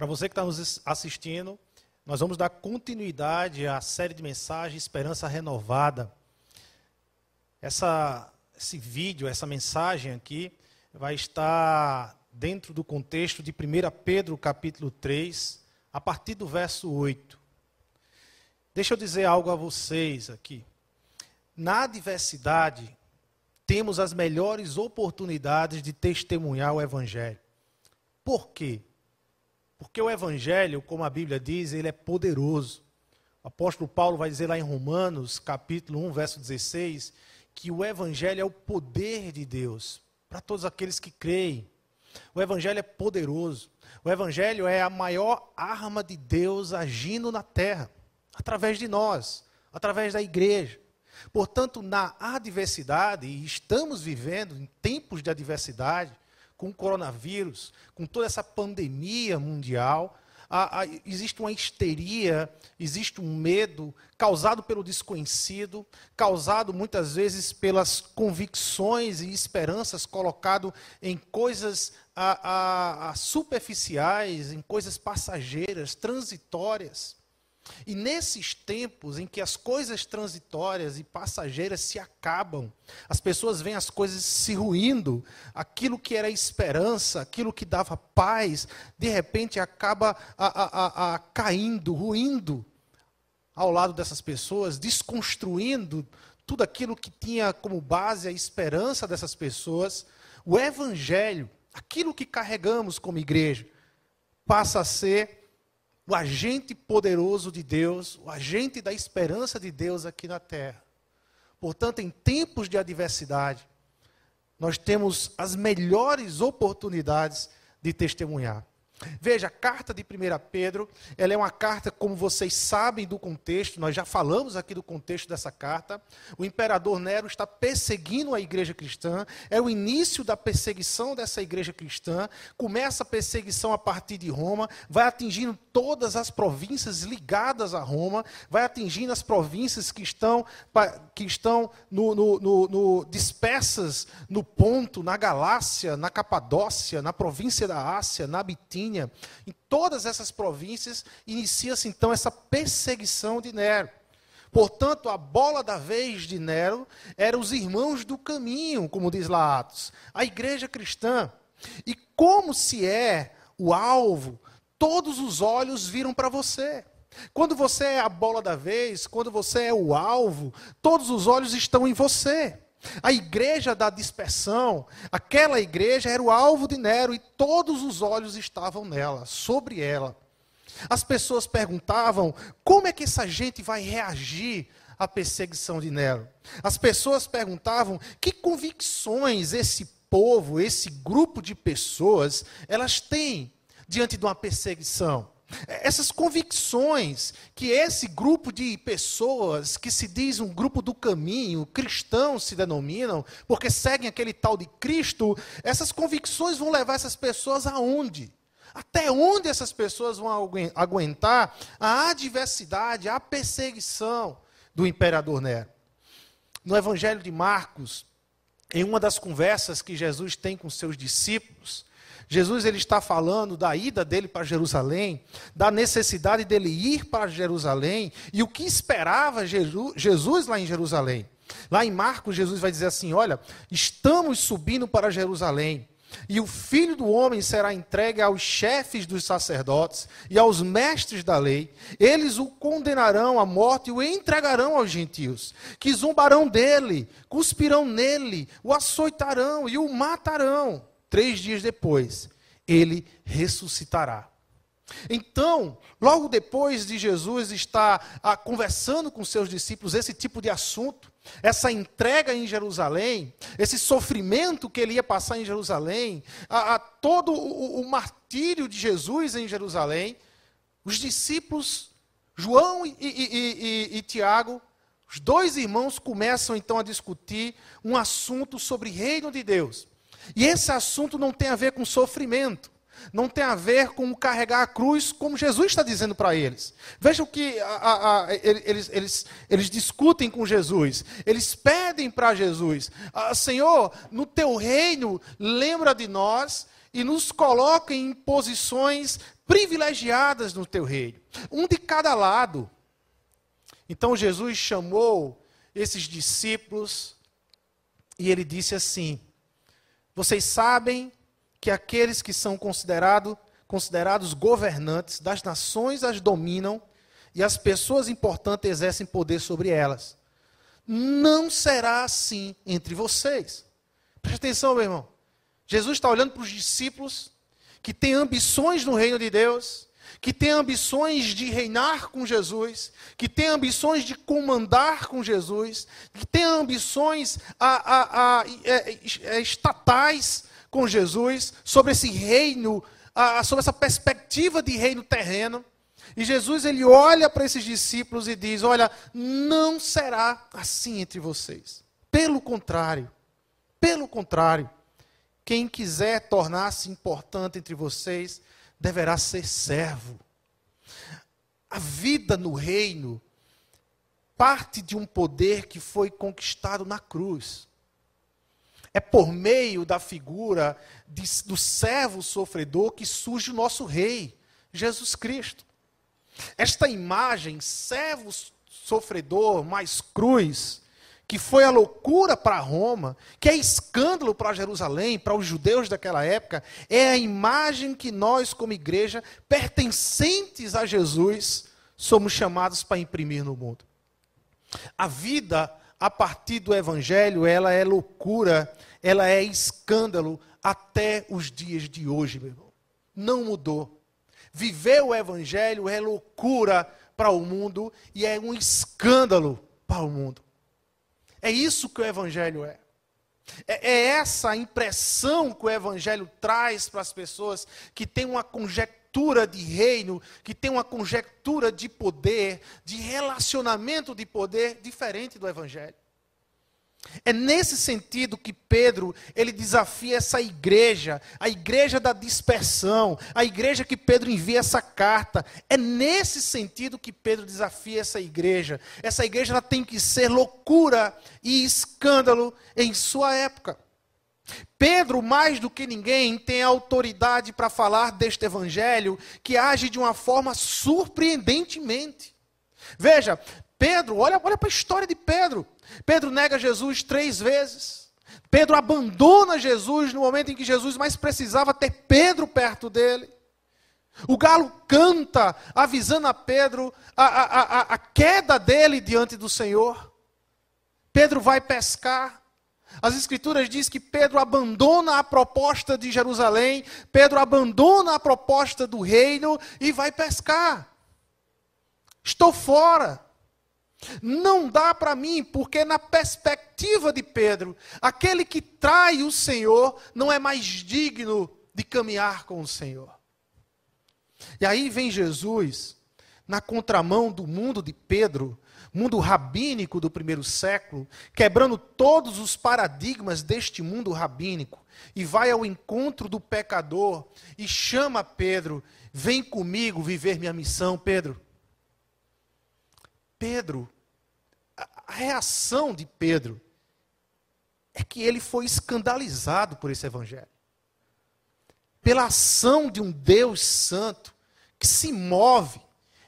Para você que está nos assistindo, nós vamos dar continuidade à série de mensagens Esperança Renovada. Essa, esse vídeo, essa mensagem aqui, vai estar dentro do contexto de 1 Pedro capítulo 3, a partir do verso 8. Deixa eu dizer algo a vocês aqui. Na adversidade, temos as melhores oportunidades de testemunhar o Evangelho. Por quê? Porque o Evangelho, como a Bíblia diz, ele é poderoso. O apóstolo Paulo vai dizer lá em Romanos, capítulo 1, verso 16, que o Evangelho é o poder de Deus para todos aqueles que creem. O Evangelho é poderoso. O Evangelho é a maior arma de Deus agindo na terra, através de nós, através da igreja. Portanto, na adversidade, e estamos vivendo em tempos de adversidade, com o coronavírus, com toda essa pandemia mundial, a, a, existe uma histeria, existe um medo causado pelo desconhecido, causado muitas vezes pelas convicções e esperanças colocado em coisas a, superficiais, em coisas passageiras, transitórias. E nesses tempos em que as coisas transitórias e passageiras se acabam, as pessoas veem as coisas se ruindo, aquilo que era esperança, aquilo que dava paz, de repente acaba a, a, a, caindo, ruindo ao lado dessas pessoas, desconstruindo tudo aquilo que tinha como base a esperança dessas pessoas. O Evangelho, aquilo que carregamos como igreja, passa a ser o agente poderoso de Deus, o agente da esperança de Deus aqui na terra. Portanto, em tempos de adversidade, nós temos as melhores oportunidades de testemunhar. Veja, a carta de 1 Pedro, ela é uma carta, como vocês sabem do contexto, nós já falamos aqui do contexto dessa carta. O imperador Nero está perseguindo a igreja cristã, é o início da perseguição dessa igreja cristã. Começa a perseguição a partir de Roma, vai atingindo todas as províncias ligadas a Roma, vai atingindo as províncias que estão, que estão no, no, no, no dispersas no Ponto, na Galácia, na Capadócia, na província da Ásia, na Bitínia em todas essas províncias, inicia-se então essa perseguição de Nero. Portanto, a bola da vez de Nero eram os irmãos do caminho, como diz lá Atos, a igreja cristã. E como se é o alvo, todos os olhos viram para você. Quando você é a bola da vez, quando você é o alvo, todos os olhos estão em você. A igreja da dispersão, aquela igreja era o alvo de Nero e todos os olhos estavam nela, sobre ela. As pessoas perguntavam como é que essa gente vai reagir à perseguição de Nero. As pessoas perguntavam que convicções esse povo, esse grupo de pessoas, elas têm diante de uma perseguição. Essas convicções que esse grupo de pessoas, que se diz um grupo do caminho, cristãos se denominam, porque seguem aquele tal de Cristo, essas convicções vão levar essas pessoas aonde? Até onde essas pessoas vão aguentar a adversidade, a perseguição do imperador Nero? No Evangelho de Marcos, em uma das conversas que Jesus tem com seus discípulos, Jesus ele está falando da ida dele para Jerusalém, da necessidade dele ir para Jerusalém e o que esperava Jesus lá em Jerusalém. Lá em Marcos, Jesus vai dizer assim: Olha, estamos subindo para Jerusalém. E o filho do homem será entregue aos chefes dos sacerdotes e aos mestres da lei. Eles o condenarão à morte e o entregarão aos gentios, que zombarão dele, cuspirão nele, o açoitarão e o matarão três dias depois, ele ressuscitará. Então, logo depois de Jesus estar ah, conversando com seus discípulos esse tipo de assunto, essa entrega em Jerusalém, esse sofrimento que ele ia passar em Jerusalém, a, a todo o, o martírio de Jesus em Jerusalém, os discípulos, João e, e, e, e Tiago, os dois irmãos começam então a discutir um assunto sobre reino de Deus. E esse assunto não tem a ver com sofrimento, não tem a ver com carregar a cruz, como Jesus está dizendo para eles. Veja o que a, a, a, eles, eles, eles discutem com Jesus. Eles pedem para Jesus: ah, Senhor, no teu reino, lembra de nós e nos coloca em posições privilegiadas no teu reino, um de cada lado. Então Jesus chamou esses discípulos e ele disse assim: Vocês sabem que aqueles que são considerado, considerados governantes das nações as dominam e as pessoas importantes exercem poder sobre elas. Não será assim entre vocês. Preste atenção, meu irmão. Jesus está olhando para os discípulos que têm ambições no reino de Deus, que têm ambições de reinar com Jesus, que têm ambições de comandar com Jesus, que têm ambições a, a, a, a é, é, estatais com Jesus, sobre esse reino, sobre essa perspectiva de reino terreno. E Jesus ele olha para esses discípulos e diz: Olha, não será assim entre vocês. Pelo contrário, pelo contrário, quem quiser tornar-se importante entre vocês deverá ser servo. A vida no reino parte de um poder que foi conquistado na cruz. É por meio da figura de, do servo sofredor que surge o nosso rei, Jesus Cristo. Esta imagem, servo sofredor mais cruz, que foi a loucura para Roma, que é escândalo para Jerusalém, para os judeus daquela época, é a imagem que nós, como igreja, pertencentes a Jesus, somos chamados para imprimir no mundo. A vida a partir do evangelho, ela é loucura, ela é escândalo até os dias de hoje, meu irmão. Não mudou. Viver o evangelho é loucura para o mundo e é um escândalo para o mundo. É isso que o Evangelho é. É, é essa impressão que o Evangelho traz para as pessoas que tem uma conjectura de reino, que tem uma conjectura de poder, de relacionamento de poder diferente do Evangelho. É nesse sentido que Pedro, ele desafia essa igreja, a igreja da dispersão, a igreja que Pedro envia essa carta. É nesse sentido que Pedro desafia essa igreja. Essa igreja ela tem que ser loucura e escândalo em sua época. Pedro, mais do que ninguém, tem autoridade para falar deste evangelho que age de uma forma surpreendentemente. Veja, Pedro, olha, olha para a história de Pedro. Pedro nega Jesus três vezes. Pedro abandona Jesus no momento em que Jesus mais precisava ter Pedro perto dele. O galo canta, avisando a Pedro a, a, a, a queda dele diante do Senhor. Pedro vai pescar. As Escrituras diz que Pedro abandona a proposta de Jerusalém, Pedro abandona a proposta do reino e vai pescar. Estou fora. Não dá para mim, porque na perspectiva de Pedro, aquele que trai o Senhor não é mais digno de caminhar com o Senhor. E aí vem Jesus, na contramão do mundo de Pedro, mundo rabínico do primeiro século, quebrando todos os paradigmas deste mundo rabínico, e vai ao encontro do pecador e chama Pedro: vem comigo viver minha missão, Pedro. Pedro, a reação de Pedro é que ele foi escandalizado por esse evangelho. Pela ação de um Deus santo que se move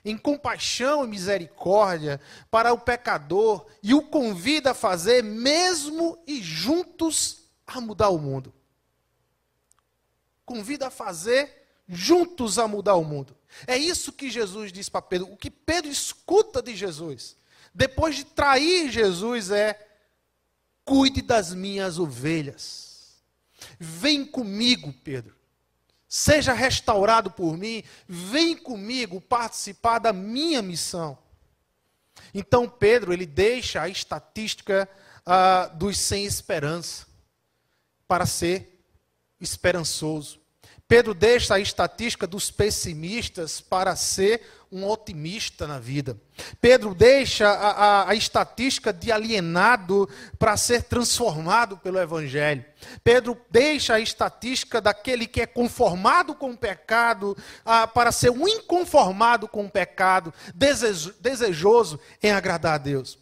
em compaixão e misericórdia para o pecador e o convida a fazer, mesmo e juntos, a mudar o mundo. Convida a fazer juntos a mudar o mundo. É isso que Jesus diz para Pedro. O que Pedro escuta de Jesus, depois de trair Jesus, é: cuide das minhas ovelhas. Vem comigo, Pedro. Seja restaurado por mim. Vem comigo participar da minha missão. Então Pedro ele deixa a estatística uh, dos sem esperança para ser esperançoso. Pedro deixa a estatística dos pessimistas para ser um otimista na vida. Pedro deixa a, a, a estatística de alienado para ser transformado pelo Evangelho. Pedro deixa a estatística daquele que é conformado com o pecado a, para ser um inconformado com o pecado, desejo, desejoso em agradar a Deus.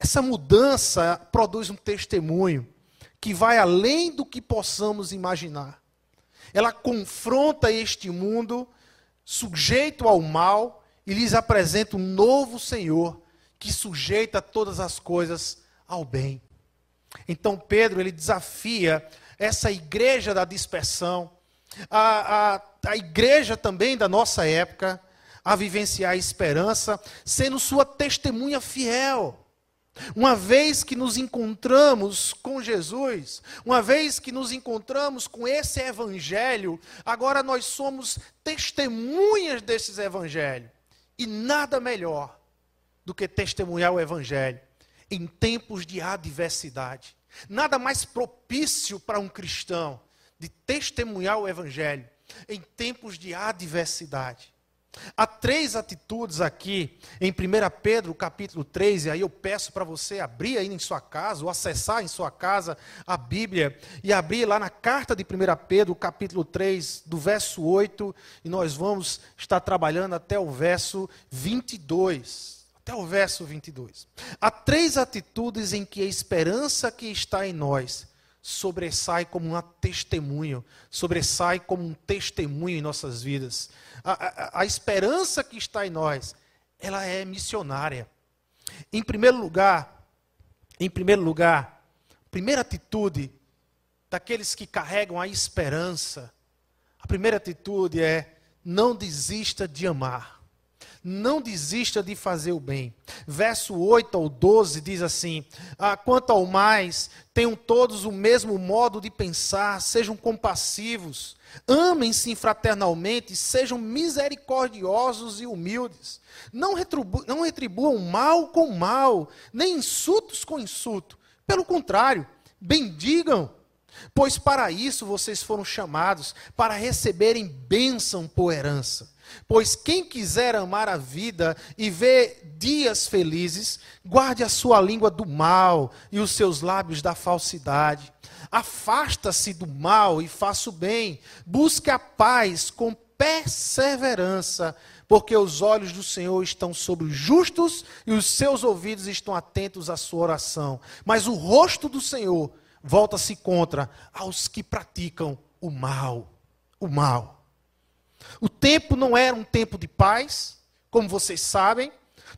Essa mudança produz um testemunho que vai além do que possamos imaginar ela confronta este mundo sujeito ao mal, e lhes apresenta um novo Senhor que sujeita todas as coisas ao bem. Então Pedro ele desafia essa igreja da dispersão, a, a, a igreja também da nossa época, a vivenciar a esperança, sendo sua testemunha fiel. Uma vez que nos encontramos com Jesus, uma vez que nos encontramos com esse evangelho, agora nós somos testemunhas desses evangelhos. E nada melhor do que testemunhar o evangelho em tempos de adversidade. Nada mais propício para um cristão de testemunhar o evangelho em tempos de adversidade. Há três atitudes aqui em 1 Pedro capítulo 3, e aí eu peço para você abrir aí em sua casa, ou acessar em sua casa a Bíblia, e abrir lá na carta de 1 Pedro, capítulo 3, do verso 8, e nós vamos estar trabalhando até o verso 22. Até o verso 22. Há três atitudes em que a esperança que está em nós sobressai como um testemunho, sobressai como um testemunho em nossas vidas. A, a, a, esperança que está em nós, ela é missionária. Em primeiro lugar, em primeiro lugar, primeira atitude daqueles que carregam a esperança, a primeira atitude é não desista de amar não desista de fazer o bem. Verso 8 ao 12 diz assim: ah, Quanto ao mais, tenham todos o mesmo modo de pensar, sejam compassivos, amem-se fraternalmente, sejam misericordiosos e humildes. Não, retribu não retribuam mal com mal, nem insultos com insulto. Pelo contrário, bendigam pois para isso vocês foram chamados, para receberem bênção por herança. Pois quem quiser amar a vida e ver dias felizes, guarde a sua língua do mal e os seus lábios da falsidade. Afasta-se do mal e faça o bem. Busque a paz com perseverança, porque os olhos do Senhor estão sobre os justos e os seus ouvidos estão atentos à sua oração. Mas o rosto do Senhor volta-se contra aos que praticam o mal. O mal. O tempo não era um tempo de paz, como vocês sabem.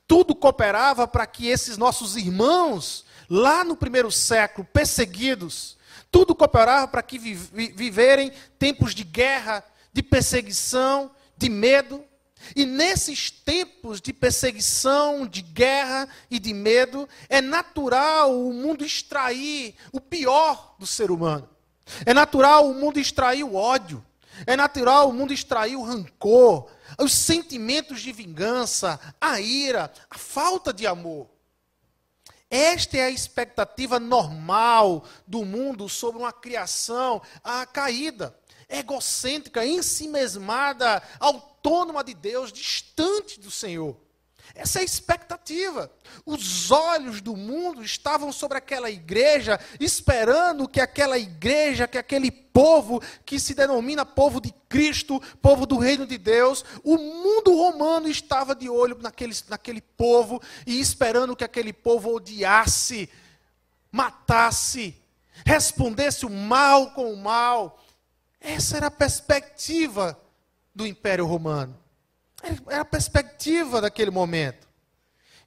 Tudo cooperava para que esses nossos irmãos, lá no primeiro século, perseguidos, tudo cooperava para que vi viverem tempos de guerra, de perseguição, de medo. E nesses tempos de perseguição, de guerra e de medo, é natural o mundo extrair o pior do ser humano. É natural o mundo extrair o ódio. É natural o mundo extrair o rancor, os sentimentos de vingança, a ira, a falta de amor. Esta é a expectativa normal do mundo sobre uma criação a caída, egocêntrica, ensimesmada, autônoma de Deus, distante do Senhor. Essa é a expectativa. Os olhos do mundo estavam sobre aquela igreja, esperando que aquela igreja, que aquele povo que se denomina povo de Cristo, povo do reino de Deus, o mundo romano estava de olho naquele, naquele povo e esperando que aquele povo odiasse, matasse, respondesse o mal com o mal. Essa era a perspectiva do Império Romano. Era a perspectiva daquele momento.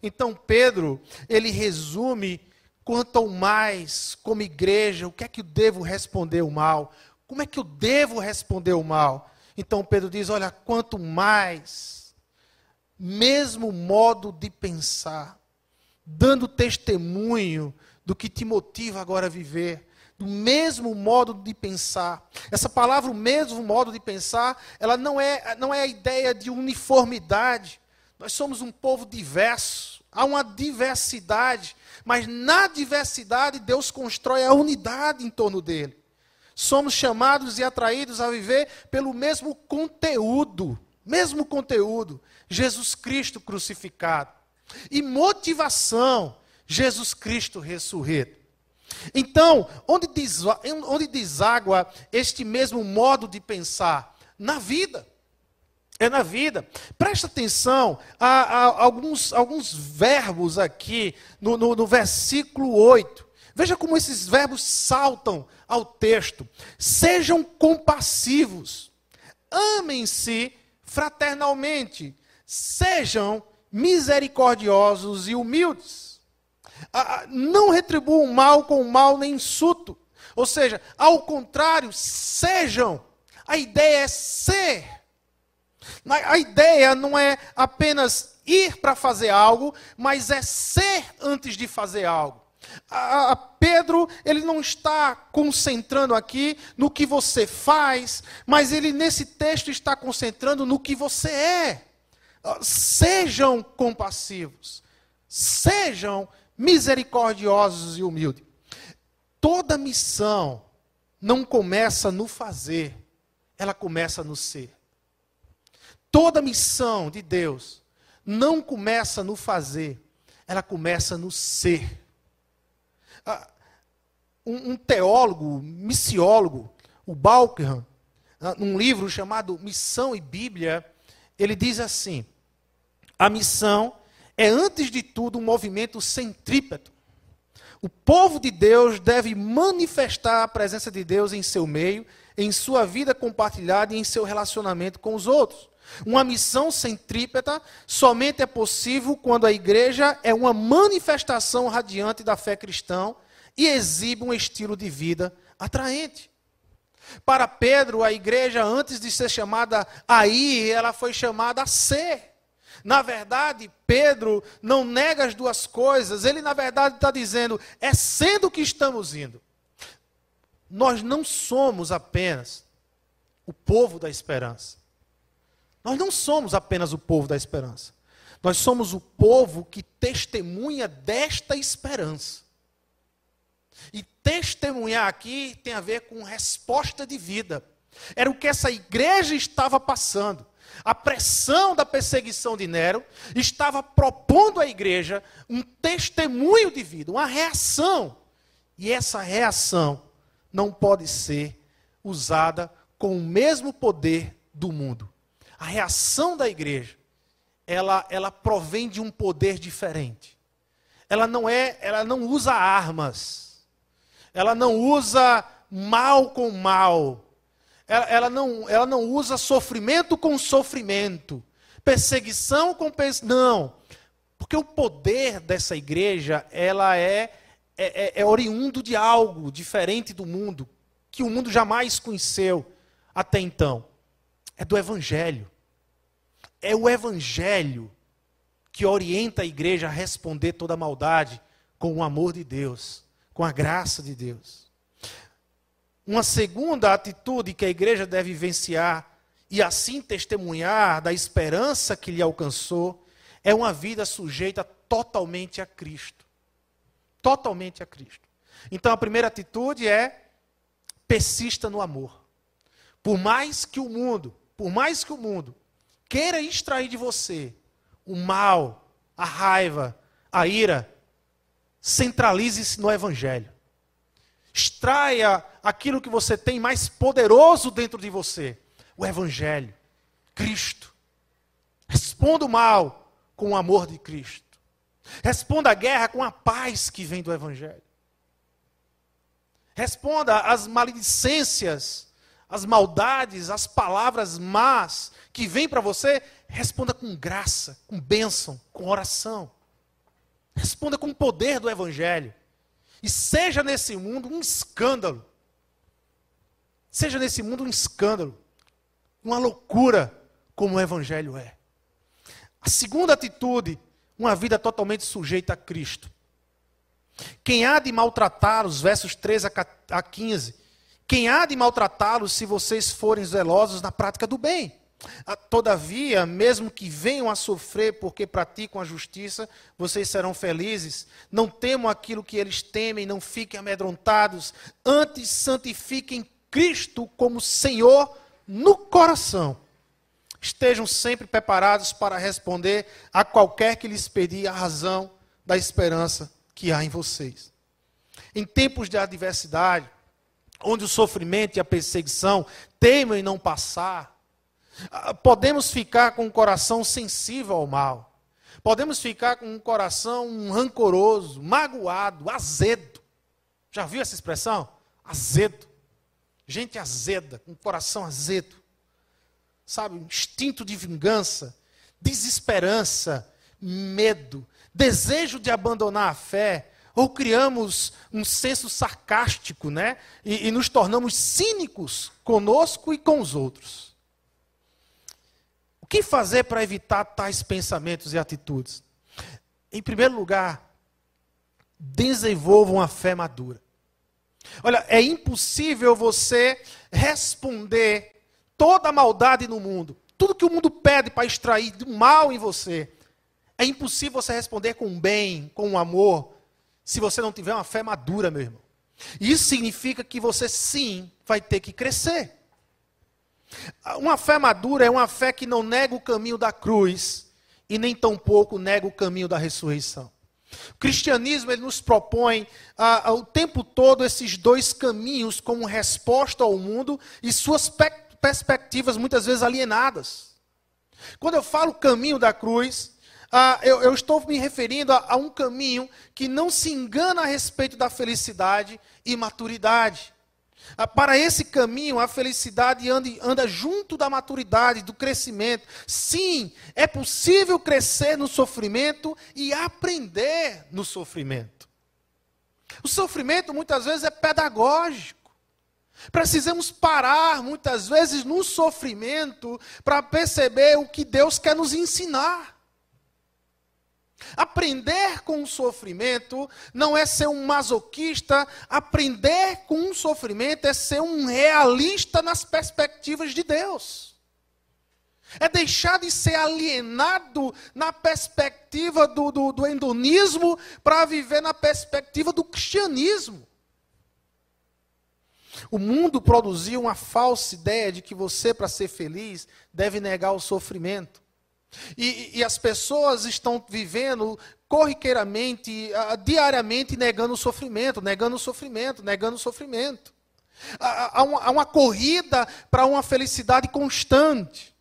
Então Pedro, ele resume quanto ao mais, como igreja, o que é que eu devo responder o mal? Como é que eu devo responder o mal? Então Pedro diz: olha, quanto mais, mesmo modo de pensar, dando testemunho do que te motiva agora a viver, do mesmo modo de pensar. Essa palavra, o mesmo modo de pensar, ela não é, não é a ideia de uniformidade. Nós somos um povo diverso, há uma diversidade, mas na diversidade Deus constrói a unidade em torno dele. Somos chamados e atraídos a viver pelo mesmo conteúdo, mesmo conteúdo, Jesus Cristo crucificado. E motivação, Jesus Cristo ressurreto. Então, onde, onde deságua este mesmo modo de pensar? Na vida. É na vida. Presta atenção a, a alguns, alguns verbos aqui no, no, no versículo 8. Veja como esses verbos saltam ao texto. Sejam compassivos, amem-se fraternalmente, sejam misericordiosos e humildes. Não retribuam mal com mal nem insulto. Ou seja, ao contrário, sejam. A ideia é ser. A ideia não é apenas ir para fazer algo, mas é ser antes de fazer algo. A, Pedro, ele não está concentrando aqui no que você faz, mas ele nesse texto está concentrando no que você é. Ah, sejam compassivos, sejam misericordiosos e humildes. Toda missão não começa no fazer, ela começa no ser. Toda missão de Deus não começa no fazer, ela começa no ser. Ah, um, teólogo, missiólogo, o Balkham, ah, num livro chamado Missão e Bíblia, ele diz assim: a missão é, antes de tudo, um movimento centrípeto. O povo de Deus deve manifestar a presença de Deus em seu meio, em sua vida compartilhada e em seu relacionamento com os outros. Uma missão centrípeta somente é possível quando a igreja é uma manifestação radiante da fé cristã e exibe um estilo de vida atraente. Para Pedro, a igreja, antes de ser chamada a ir, ela foi chamada a ser. Na verdade, Pedro não nega as duas coisas, ele, na verdade, está dizendo: é sendo que estamos indo. Nós não somos apenas o povo da esperança. Nós não somos apenas o povo da esperança. Nós somos o povo que testemunha desta esperança. E testemunhar aqui tem a ver com resposta de vida. Era o que essa igreja estava passando. A pressão da perseguição de Nero estava propondo à igreja um testemunho de vida, uma reação. E essa reação não pode ser usada com o mesmo poder do mundo a reação da igreja, ela, ela provém de um poder diferente. Ela não é, ela não usa armas. Ela não usa mal com mal. Ela, ela, não, ela não usa sofrimento com sofrimento. Perseguição com perseguição. Não. Porque o poder dessa igreja, ela é, é, é, é oriundo de algo diferente do mundo, que o mundo jamais conheceu até então. É do Evangelho. É o Evangelho que orienta a igreja a responder toda a maldade com o amor de Deus, com a graça de Deus. Uma segunda atitude que a igreja deve vivenciar e assim testemunhar da esperança que lhe alcançou é uma vida sujeita totalmente a Cristo. Totalmente a Cristo. Então a primeira atitude é persista no amor. Por mais que o mundo, por mais que o mundo queira extrair de você o mal, a raiva, a ira, centralize-se no Evangelho. Extraia aquilo que você tem mais poderoso dentro de você, o Evangelho, Cristo. Responda o mal com o amor de Cristo. Responda a guerra com a paz que vem do Evangelho. Responda às maledicências as maldades, as palavras más que vêm para você, responda com graça, com bênção, com oração. Responda com o poder do Evangelho. E seja nesse mundo um escândalo. Seja nesse mundo um escândalo. Uma loucura, como o Evangelho é. A segunda atitude, uma vida totalmente sujeita a Cristo. Quem há de maltratar, os versos 13 a 15, quem há de maltratá-los se vocês forem zelosos na prática do bem? Ah, todavia, mesmo que venham a sofrer porque praticam a justiça, vocês serão felizes. Não temam aquilo que eles temem, não fiquem amedrontados. Antes, santifiquem Cristo como Senhor no coração. Estejam sempre preparados para responder a qualquer que lhes pedir a razão da esperança que há em vocês. Em tempos de adversidade, onde o sofrimento e a perseguição teimam em não passar. Ah, podemos ficar com um coração sensível ao mal. Podemos ficar com um coração rancoroso, magoado, azedo. Já viu essa expressão? Azedo. Gente azeda, com um coração azedo. sabe, instinto de vingança, desesperança, medo, desejo de abandonar a fé, ou criamos um senso sarcástico, né? E, e nos tornamos cínicos conosco e com os outros. Que fazer para evitar tais pensamentos e atitudes? Em primeiro lugar, desenvolvam a fé madura. Olha, é impossível você responder toda a maldade no mundo, tudo que o mundo pede para extrair do mal em você. É impossível você responder com bem, com amor, se você não tiver uma fé madura, meu irmão. Isso significa que você sim vai ter que crescer. Uma fé madura é uma fé que não nega o caminho da cruz e nem tampouco nega o caminho da ressurreição. O cristianismo ele nos propõe ah, o tempo todo esses dois caminhos como resposta ao mundo e suas perspectivas muitas vezes alienadas. Quando eu falo caminho da cruz, ah, eu, eu, estou me referindo a, a, um caminho que não se engana a respeito da felicidade e maturidade. Ah, para esse caminho, a felicidade anda, anda junto da maturidade, do crescimento. Sim, é possível crescer no sofrimento e aprender no sofrimento. O sofrimento muitas vezes é pedagógico. Precisamos parar muitas vezes no sofrimento para perceber o que Deus quer nos ensinar. Aprender com o sofrimento não é ser um masoquista, aprender com o sofrimento é ser um realista nas perspectivas de Deus. É deixar de ser alienado na perspectiva do, do, do endonismo para viver na perspectiva do cristianismo. O mundo produziu uma falsa ideia de que você, para ser feliz, deve negar o sofrimento. E, e as pessoas estão vivendo corriqueiramente, diariamente, negando o sofrimento, negando o sofrimento, negando o sofrimento. Há uma, há uma corrida para uma felicidade constante.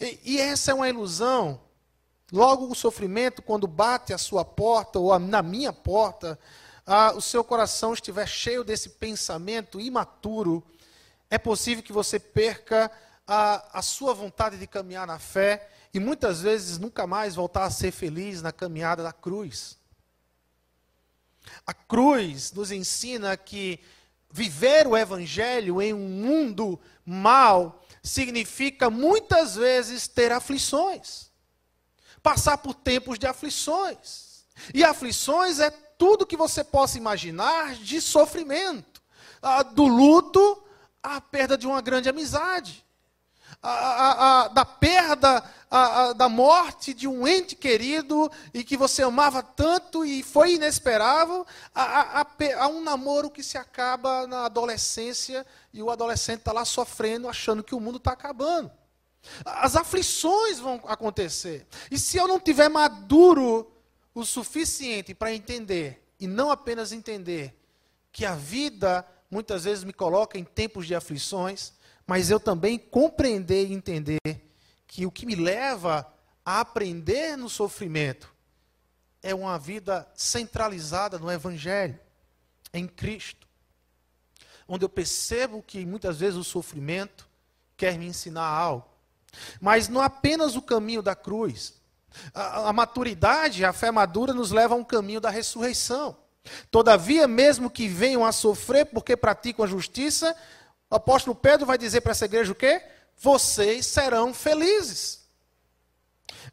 E, e essa é uma ilusão. Logo, o sofrimento, quando bate à sua porta ou na minha porta, ah, o seu coração estiver cheio desse pensamento imaturo, é possível que você perca a, a sua vontade de caminhar na fé e muitas vezes nunca mais voltar a ser feliz na caminhada da cruz. A cruz nos ensina que viver o evangelho em um mundo mal significa muitas vezes ter aflições. Passar por tempos de aflições. E aflições é tudo que você possa imaginar de sofrimento. Ah, do luto à perda de uma grande amizade a, a, a, da perda, da morte de um ente querido e que você amava tanto e foi inesperável, a, um namoro que se acaba na adolescência e o adolescente está lá sofrendo, achando que o mundo está acabando. As aflições vão acontecer. E se eu não tiver maduro o suficiente para entender, e não apenas entender, que a vida muitas vezes me coloca em tempos de aflições, mas eu também compreender e entender que o que me leva a aprender no sofrimento é uma vida centralizada no Evangelho, em Cristo. Onde eu percebo que muitas vezes o sofrimento quer me ensinar algo. Mas não apenas o caminho da cruz. A, a maturidade, a fé madura, nos leva a um caminho da ressurreição. Todavia, mesmo que venham a sofrer porque praticam a justiça, o apóstolo Pedro vai dizer para essa igreja o quê? Vocês serão felizes.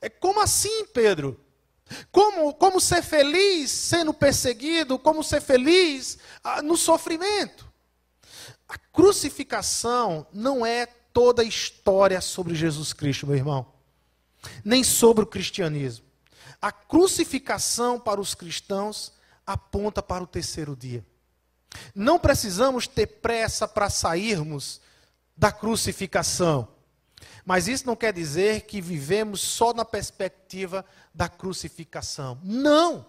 É como assim, Pedro? Como, como ser feliz sendo perseguido? Como ser feliz ah, no sofrimento? A crucificação não é toda a história sobre Jesus Cristo, meu irmão. Nem sobre o cristianismo. A crucificação para os cristãos aponta para o terceiro dia. Não precisamos ter pressa para sairmos da crucificação. Mas isso não quer dizer que vivemos só na perspectiva da crucificação. Não!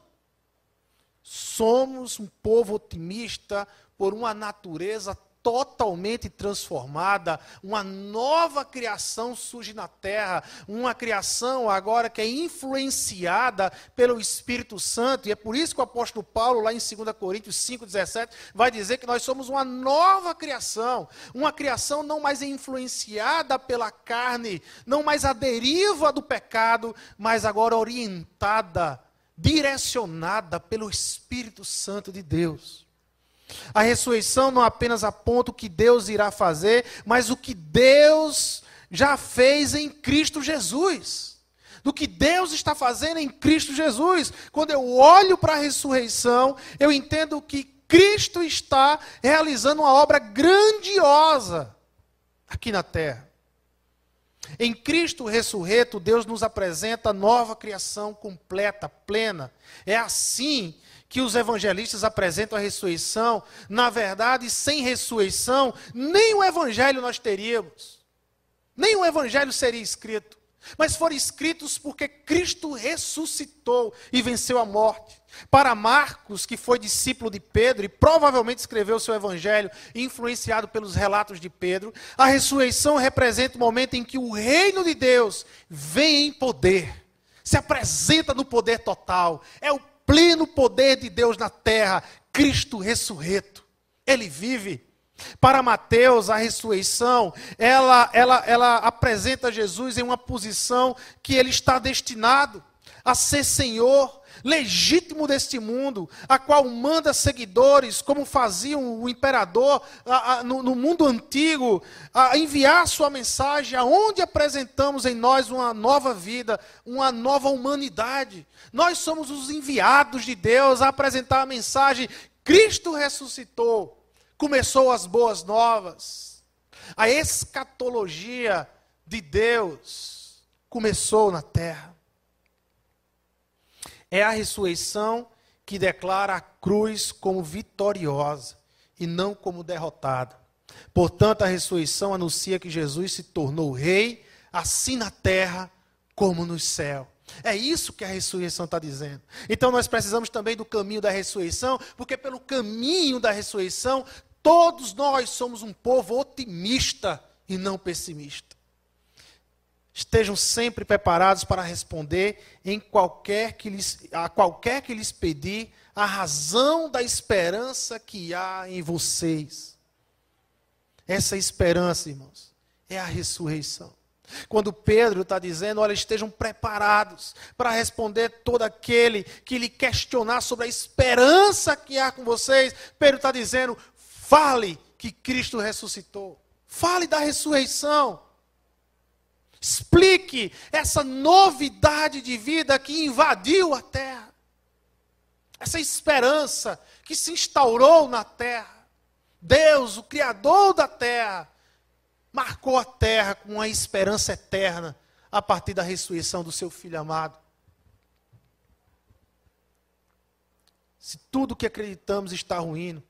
Somos um povo otimista por uma natureza totalmente transformada, uma nova criação surge na terra, uma criação agora que é influenciada pelo Espírito Santo, e é por isso que o apóstolo Paulo, lá em 2 Coríntios 5,17, vai dizer que nós somos uma nova criação, uma criação não mais influenciada pela carne, não mais à deriva do pecado, mas agora orientada, direcionada pelo Espírito Santo de Deus. A ressurreição não apenas aponta o que Deus irá fazer, mas o que Deus já fez em Cristo Jesus. Do que Deus está fazendo em Cristo Jesus. Quando eu olho para a ressurreição, eu entendo que Cristo está realizando uma obra grandiosa aqui na terra. Em Cristo ressurreto, Deus nos apresenta a nova criação completa, plena. É assim que os evangelistas apresentam a ressurreição, na verdade, sem ressurreição, nem o evangelho nós teríamos. Nem o evangelho seria escrito. Mas foram escritos porque Cristo ressuscitou e venceu a morte. Para Marcos, que foi discípulo de Pedro e provavelmente escreveu seu evangelho influenciado pelos relatos de Pedro, a ressurreição representa o momento em que o reino de Deus vem em poder, se apresenta no poder total. É o pleno poder de Deus na terra, Cristo ressurreto. Ele vive. Para Mateus, a ressurreição, ela, ela, ela apresenta Jesus em uma posição que ele está destinado a ser Senhor, legítimo deste mundo, a qual manda seguidores, como faziam o imperador a, a, no, no, mundo antigo, a enviar sua mensagem, aonde apresentamos em nós uma nova vida, uma nova humanidade. Nós somos os enviados de Deus a apresentar a mensagem: Cristo ressuscitou, começou as boas novas. A escatologia de Deus começou na terra. É a ressurreição que declara a cruz como vitoriosa e não como derrotada. Portanto, a ressurreição anuncia que Jesus se tornou rei, assim na terra como no céu. É isso que a ressurreição está dizendo. Então nós precisamos também do caminho da ressurreição, porque pelo caminho da ressurreição, todos nós somos um povo otimista e não pessimista. Estejam sempre preparados para responder em qualquer que lhes, a qualquer que lhes pedir a razão da esperança que há em vocês. Essa esperança, irmãos, é a ressurreição. Quando Pedro está dizendo, olha, estejam preparados para responder todo aquele que lhe questionar sobre a esperança que há com vocês, Pedro está dizendo, fale que Cristo ressuscitou. Fale da ressurreição. Explique essa novidade de vida que invadiu a terra. Essa esperança que se instaurou na terra. Deus, o Criador da terra, marcou a terra com uma esperança eterna a partir da ressurreição do seu Filho amado. Se tudo que acreditamos está ruindo,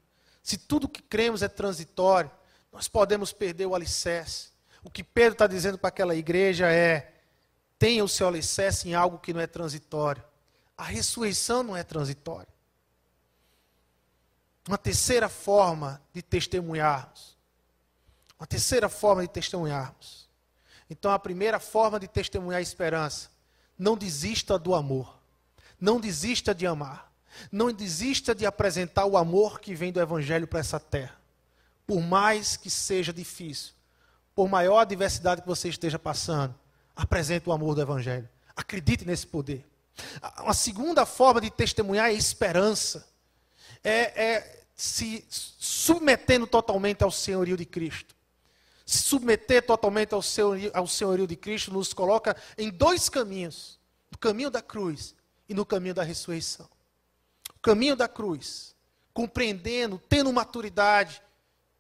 se tudo que cremos é transitório, nós podemos perder o alicerce. O que Pedro está dizendo para aquela igreja é: tenha o seu alicerce em algo que não é transitório. A ressurreição não é transitória. Uma terceira forma de testemunharmos. Uma terceira forma de testemunharmos. Então, a primeira forma de testemunhar a esperança. Não desista do amor. Não desista de amar. Não desista de apresentar o amor que vem do Evangelho para essa terra. Por mais que seja difícil, por maior adversidade que você esteja passando, apresente o amor do Evangelho. Acredite nesse poder. Uma segunda forma de testemunhar é esperança. É, é se submetendo totalmente ao senhorio de Cristo. Se submeter totalmente ao senhorio, ao senhorio de Cristo nos coloca em dois caminhos: no caminho da cruz e no caminho da ressurreição. O caminho da cruz, compreendendo, tendo maturidade,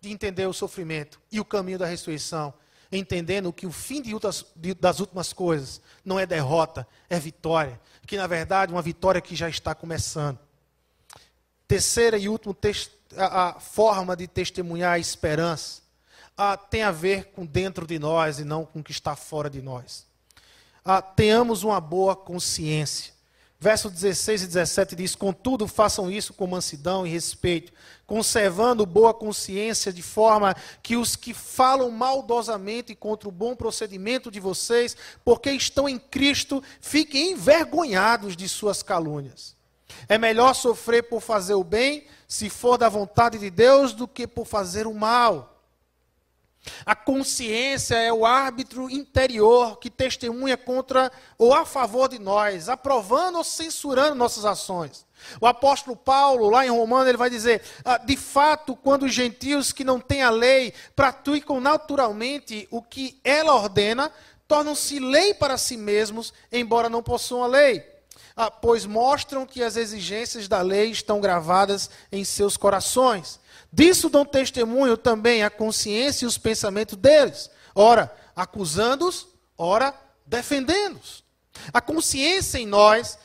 de entender o sofrimento e o caminho da ressurreição, entendendo que o fim de outras, de, das últimas coisas não é derrota, é vitória. Que na verdade uma vitória que já está começando. Terceira e última a, a forma de testemunhar a esperança a, tem a ver com dentro de nós e não com o que está fora de nós. Tenhamos uma boa consciência Verso 16 e 17 diz: Contudo, façam isso com mansidão e respeito, conservando boa consciência, de forma que os que falam maldosamente contra o bom procedimento de vocês, porque estão em Cristo, fiquem envergonhados de suas calúnias. É melhor sofrer por fazer o bem, se for da vontade de Deus, do que por fazer o mal. A consciência é o árbitro interior que testemunha contra ou a favor de nós, aprovando ou censurando nossas ações. O apóstolo Paulo, lá em Romano, ele vai dizer: ah, de fato, quando os gentios que não têm a lei praticam naturalmente o que ela ordena, tornam-se lei para si mesmos, embora não possuam a lei. Ah, pois mostram que as exigências da lei estão gravadas em seus corações. Disso dão testemunho também a consciência e os pensamentos deles. Ora, acusando-os, ora, defendendo-os. A consciência em nós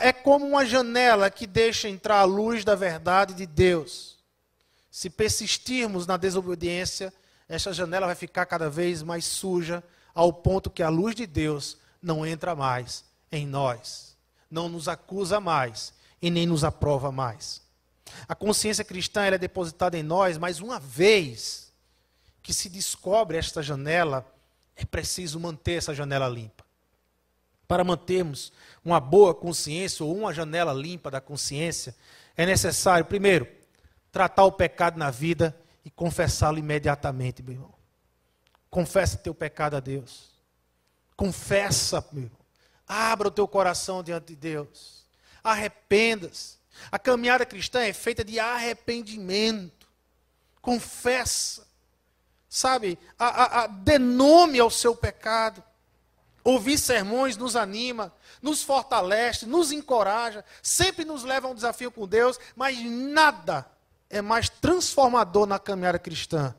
é como uma janela que deixa entrar a luz da verdade de Deus. Se persistirmos na desobediência, essa janela vai ficar cada vez mais suja, ao ponto que a luz de Deus não entra mais em nós, não nos acusa mais e nem nos aprova mais. A consciência cristã é depositada em nós, mas uma vez que se descobre esta janela, é preciso manter essa janela limpa. Para mantermos uma boa consciência ou uma janela limpa da consciência, é necessário, primeiro, tratar o pecado na vida e confessá-lo imediatamente, meu irmão. Confessa teu pecado a Deus. Confessa, meu irmão. Abra o teu coração diante de Deus. Arrependas. A caminhada cristã é feita de arrependimento. Confessa. Sabe? A, a, a, dê nome ao seu pecado. Ouvir sermões nos anima, nos fortalece, nos encoraja, sempre nos leva a um desafio com Deus, mas nada é mais transformador na caminhada cristã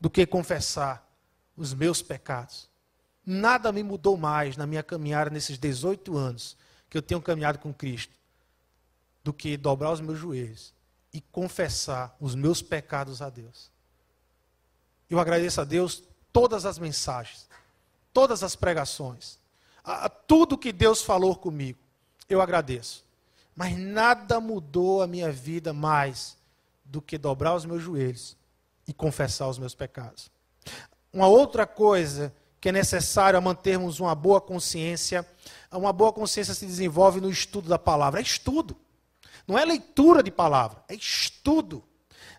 do que confessar os meus pecados. Nada me mudou mais na minha caminhada nesses 18 anos que eu tenho caminhado com Cristo do que dobrar os meus joelhos e confessar os meus pecados a Deus. Eu agradeço a Deus todas as mensagens, todas as pregações, a, a tudo que Deus falou comigo. Eu agradeço. Mas nada mudou a minha vida mais do que dobrar os meus joelhos e confessar os meus pecados. Uma outra coisa que é necessário mantermos uma boa consciência, uma boa consciência se desenvolve no estudo da palavra. É estudo. Não é leitura de palavra, é estudo.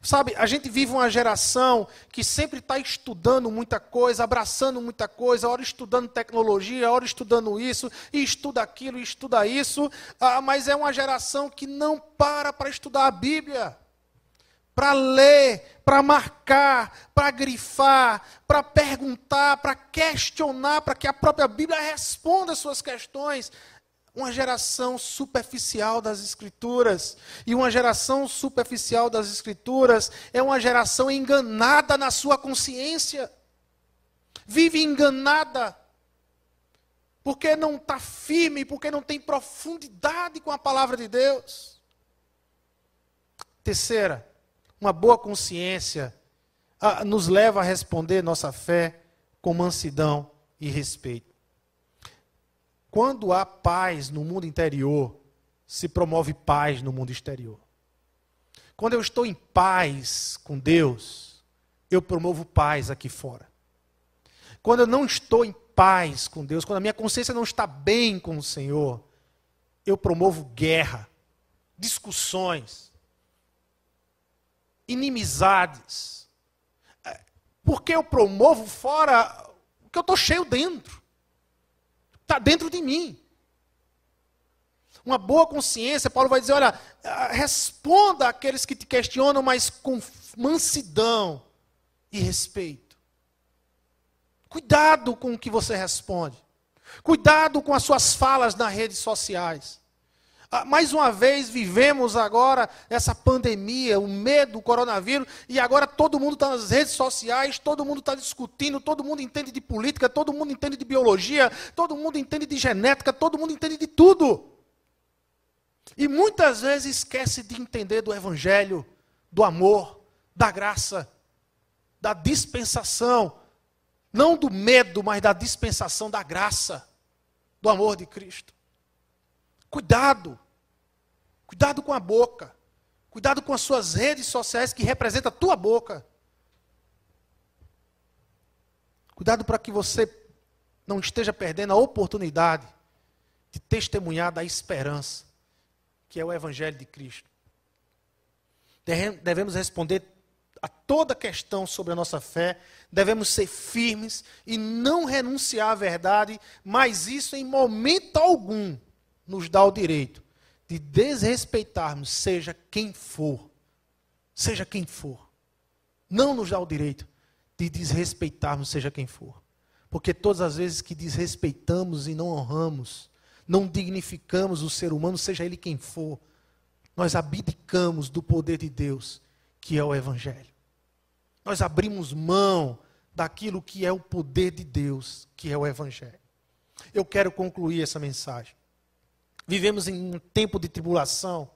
Sabe, a gente vive uma geração que sempre está estudando muita coisa, abraçando muita coisa, hora estudando tecnologia, hora estudando isso, e estuda aquilo, e estuda isso, ah, mas é uma geração que não para para estudar a Bíblia, para ler, para marcar, para grifar, para perguntar, para questionar, para que a própria Bíblia responda as suas questões uma geração superficial das Escrituras. E uma geração superficial das Escrituras é uma geração enganada na sua consciência. Vive enganada. Porque não está firme, porque não tem profundidade com a palavra de Deus. Terceira, uma boa consciência ah, nos leva a responder nossa fé com mansidão e respeito. Quando há paz no mundo interior, se promove paz no mundo exterior. Quando eu estou em paz com Deus, eu promovo paz aqui fora. Quando eu não estou em paz com Deus, quando a minha consciência não está bem com o Senhor, eu promovo guerra, discussões, inimizades. É, porque eu promovo fora o que eu estou cheio dentro. Está dentro de mim. Uma boa consciência, Paulo vai dizer: olha, ah, responda àqueles que te questionam, mas com mansidão e respeito. Cuidado com o que você responde. Cuidado com as suas falas nas redes sociais. Ah, mais uma vez vivemos agora essa pandemia, o medo do coronavírus, e agora todo mundo está nas redes sociais, todo mundo está discutindo, todo mundo entende de política, todo mundo entende de biologia, todo mundo entende de genética, todo mundo entende de tudo. E muitas vezes esquece de entender do evangelho, do amor, da graça, da dispensação, não do medo, mas da dispensação da graça, do amor de Cristo. Cuidado. Cuidado com a boca. Cuidado com as suas redes sociais que representam a tua boca. Cuidado para que você não esteja perdendo a oportunidade de testemunhar da esperança, que é o Evangelho de Cristo. Devemos responder a toda questão sobre a nossa fé, devemos ser firmes e não renunciar à verdade, mas isso em momento algum nos dá o direito de desrespeitarmos, seja quem for. Seja quem for. Não nos dá o direito de desrespeitarmos, seja quem for. Porque todas as vezes que desrespeitamos e não honramos, não dignificamos o ser humano, seja ele quem for, nós abdicamos do poder de Deus, que é o Evangelho. Nós abrimos mão daquilo que é o poder de Deus, que é o Evangelho. Eu quero concluir essa mensagem. Vivemos em um tempo de tribulação.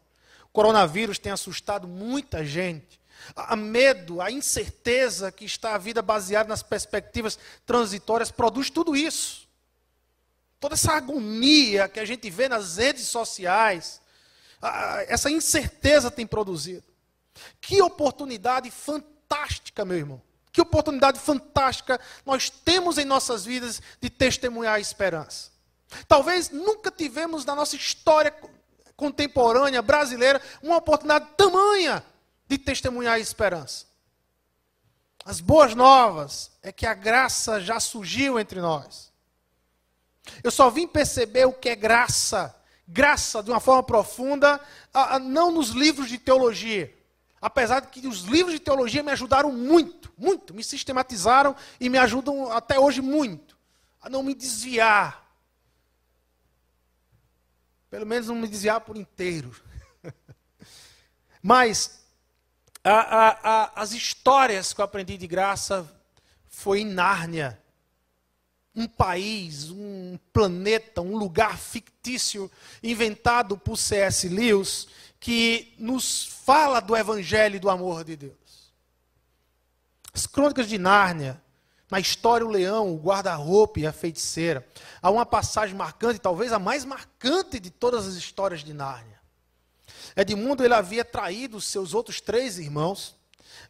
O coronavírus tem assustado muita gente. A medo, a incerteza que está a vida baseada nas perspectivas transitórias produz tudo isso. Toda essa agonia que a gente vê nas redes sociais, essa incerteza tem produzido. Que oportunidade fantástica, meu irmão. Que oportunidade fantástica nós temos em nossas vidas de testemunhar a esperança. Talvez nunca tivemos na nossa história contemporânea brasileira uma oportunidade tamanha de testemunhar a esperança. As boas novas é que a graça já surgiu entre nós. Eu só vim perceber o que é graça, graça de uma forma profunda, não nos livros de teologia. Apesar de que os livros de teologia me ajudaram muito, muito, me sistematizaram e me ajudam até hoje muito a não me desviar pelo menos não me desviar por inteiro. Mas a, a, a, as histórias que eu aprendi de graça foi em Nárnia. Um país, um planeta, um lugar fictício inventado por C.S. Lewis que nos fala do evangelho e do amor de Deus. As crônicas de Nárnia na história, o leão, o guarda-roupa e a feiticeira. Há uma passagem marcante, talvez a mais marcante de todas as histórias de Nárnia. Edmundo ele havia traído seus outros três irmãos,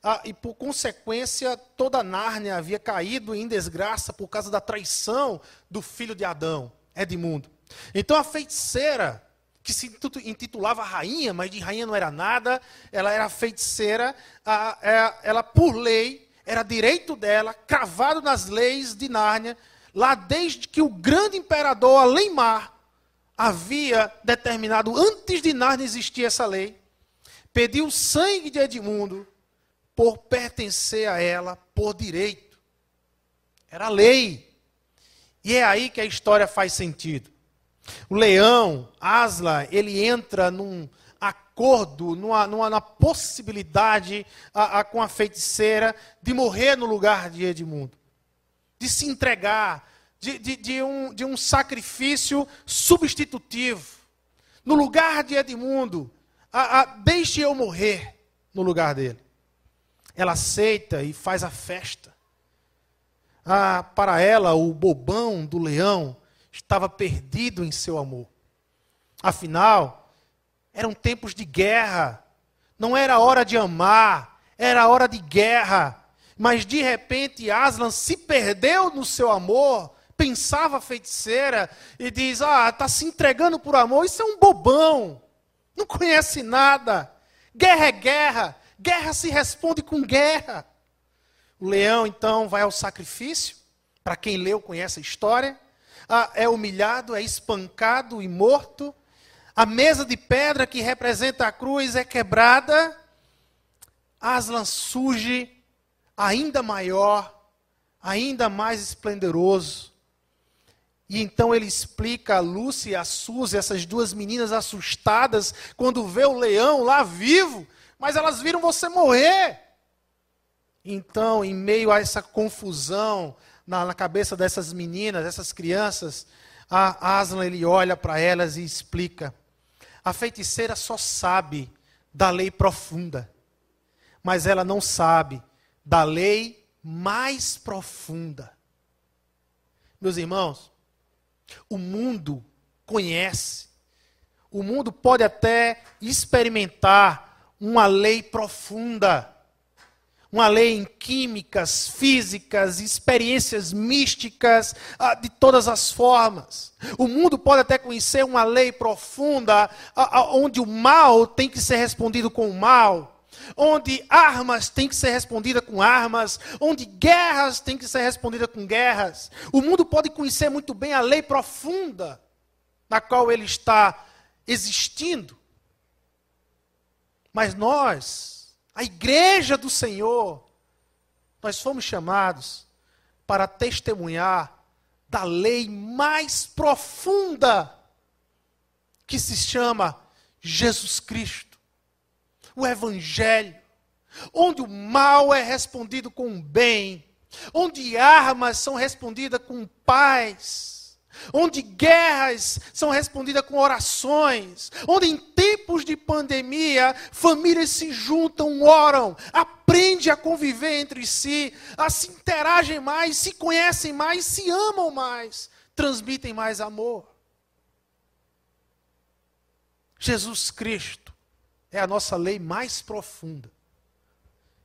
ah, e por consequência, toda Nárnia havia caído em desgraça por causa da traição do filho de Adão, Edmundo. Então a feiticeira, que se intitulava rainha, mas de rainha não era nada, ela era feiticeira, ah, é, ela por lei era direito dela, cravado nas leis de Nárnia, lá desde que o grande imperador Alemar havia determinado, antes de Nárnia existir essa lei, pediu o sangue de Edmundo por pertencer a ela por direito. Era lei. E é aí que a história faz sentido. O leão, Asla, ele entra num, acordo, numa, numa, numa possibilidade a, a, com a feiticeira de morrer no lugar de Edmundo, de se entregar, de, de, de, um, de um sacrifício substitutivo. No lugar de Edmundo, a, a, deixe eu morrer no lugar dele. Ela aceita e faz a festa. Ah, para ela, o bobão do leão estava perdido em seu amor. Afinal, eram tempos de guerra. Não era hora de amar, era hora de guerra. Mas de repente Aslan se perdeu no seu amor, pensava feiticeira e diz: Ah, está se entregando por amor, isso é um bobão, não conhece nada. Guerra é guerra, guerra se responde com guerra. O leão então vai ao sacrifício, para quem leu conhece a história, ah, é humilhado, é espancado e morto. A mesa de pedra que representa a cruz é quebrada. Aslan surge ainda maior, ainda mais esplendoroso. E então ele explica a Lúcia e a Suzy, essas duas meninas assustadas, quando vê o leão lá vivo, mas elas viram você morrer. Então, em meio a essa confusão na, na cabeça dessas meninas, dessas crianças, a Aslan ele olha para elas e explica: a feiticeira só sabe da lei profunda, mas ela não sabe da lei mais profunda. Meus irmãos, o mundo conhece, o mundo pode até experimentar uma lei profunda, uma lei em químicas, físicas, experiências místicas, ah, de todas as formas. O mundo pode até conhecer uma lei profunda, onde o mal tem que ser respondido com o mal onde armas têm que ser respondidas com armas, onde guerras têm que ser respondidas com guerras. O mundo pode conhecer muito bem a lei profunda na qual ele está existindo. Mas nós, a igreja do Senhor, nós fomos chamados para testemunhar da lei mais profunda que se chama Jesus Cristo, o Evangelho, onde o mal é respondido com o bem, onde armas são respondidas com paz onde guerras são respondidas com orações, onde em tempos de pandemia famílias se juntam, oram, aprendem a conviver entre si, a se interagem mais, se conhecem mais, se amam mais, transmitem mais amor. Jesus Cristo é a nossa lei mais profunda,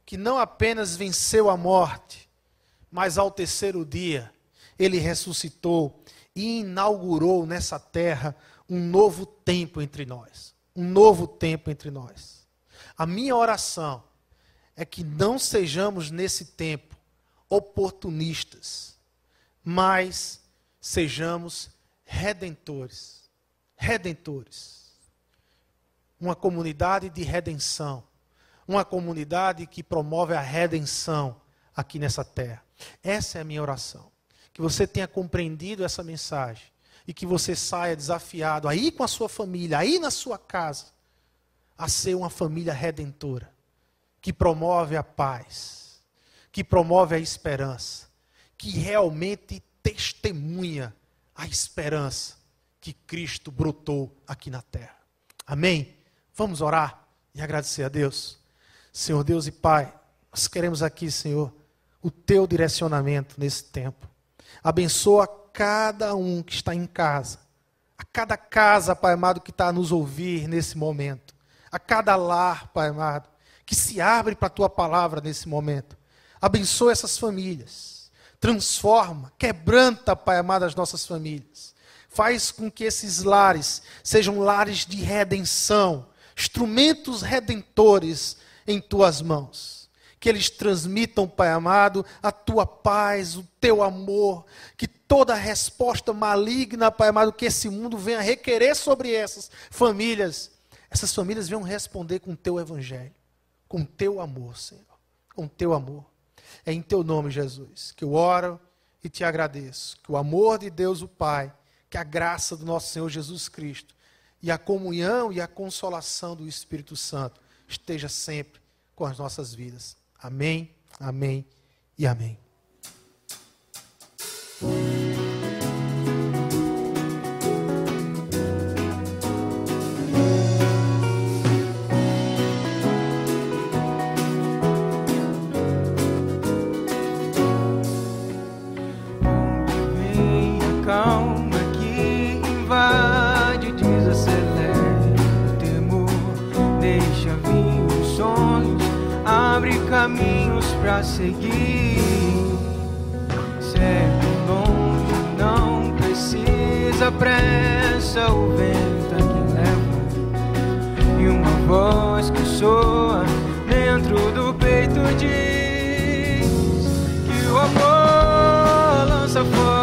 que não apenas venceu a morte, mas ao terceiro dia ele ressuscitou e inaugurou nessa terra um novo tempo entre nós. Um novo tempo entre nós. A minha oração é que não sejamos nesse tempo oportunistas, mas sejamos redentores. Redentores. Uma comunidade de redenção. Uma comunidade que promove a redenção aqui nessa terra. Essa é a minha oração que você tenha compreendido essa mensagem e que você saia desafiado aí com a sua família, aí na sua casa, a ser uma família redentora, que promove a paz, que promove a esperança, que realmente testemunha a esperança que Cristo brotou aqui na terra. Amém? Vamos orar e agradecer a Deus. Senhor Deus e Pai, nós queremos aqui, Senhor, o teu direcionamento nesse tempo. Abençoa cada um que está em casa, a cada casa, Pai amado, que está a nos ouvir nesse momento, a cada lar, Pai amado, que se abre para a tua palavra nesse momento. Abençoa essas famílias, transforma, quebranta, Pai amado, as nossas famílias. Faz com que esses lares sejam lares de redenção, instrumentos redentores em tuas mãos que eles transmitam, Pai amado, a tua paz, o teu amor, que toda resposta maligna, Pai amado, que esse mundo venha requerer sobre essas famílias, essas famílias venham responder com o teu evangelho, com o teu amor, Senhor, com o teu amor. É em teu nome, Jesus, que eu oro e te agradeço. Que o amor de Deus, o Pai, que a graça do nosso Senhor Jesus Cristo e a comunhão e a consolação do Espírito Santo esteja sempre com as nossas vidas. Amém, amém e amém. Pra seguir. Certo longe, não precisa pressa, o vento é que leva. E uma voz que soa dentro do peito diz que o amor lança fora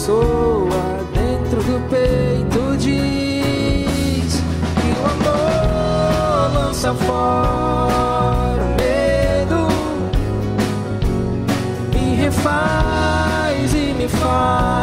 voz que soa dentro do peito diz que o amor lança fora o medo, me refaz e me faz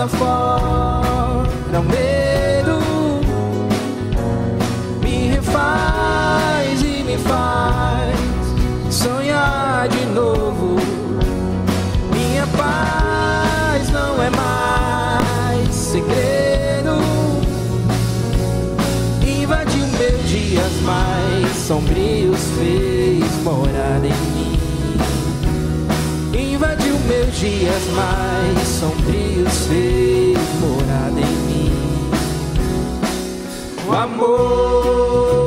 lança fora o medo. Me refaz e me faz sonhar de novo. Minha paz não é mais segredo. Invadiu meus dias mais sombrios, fez morada em dias mais sombrios, fez morada em mim. O amor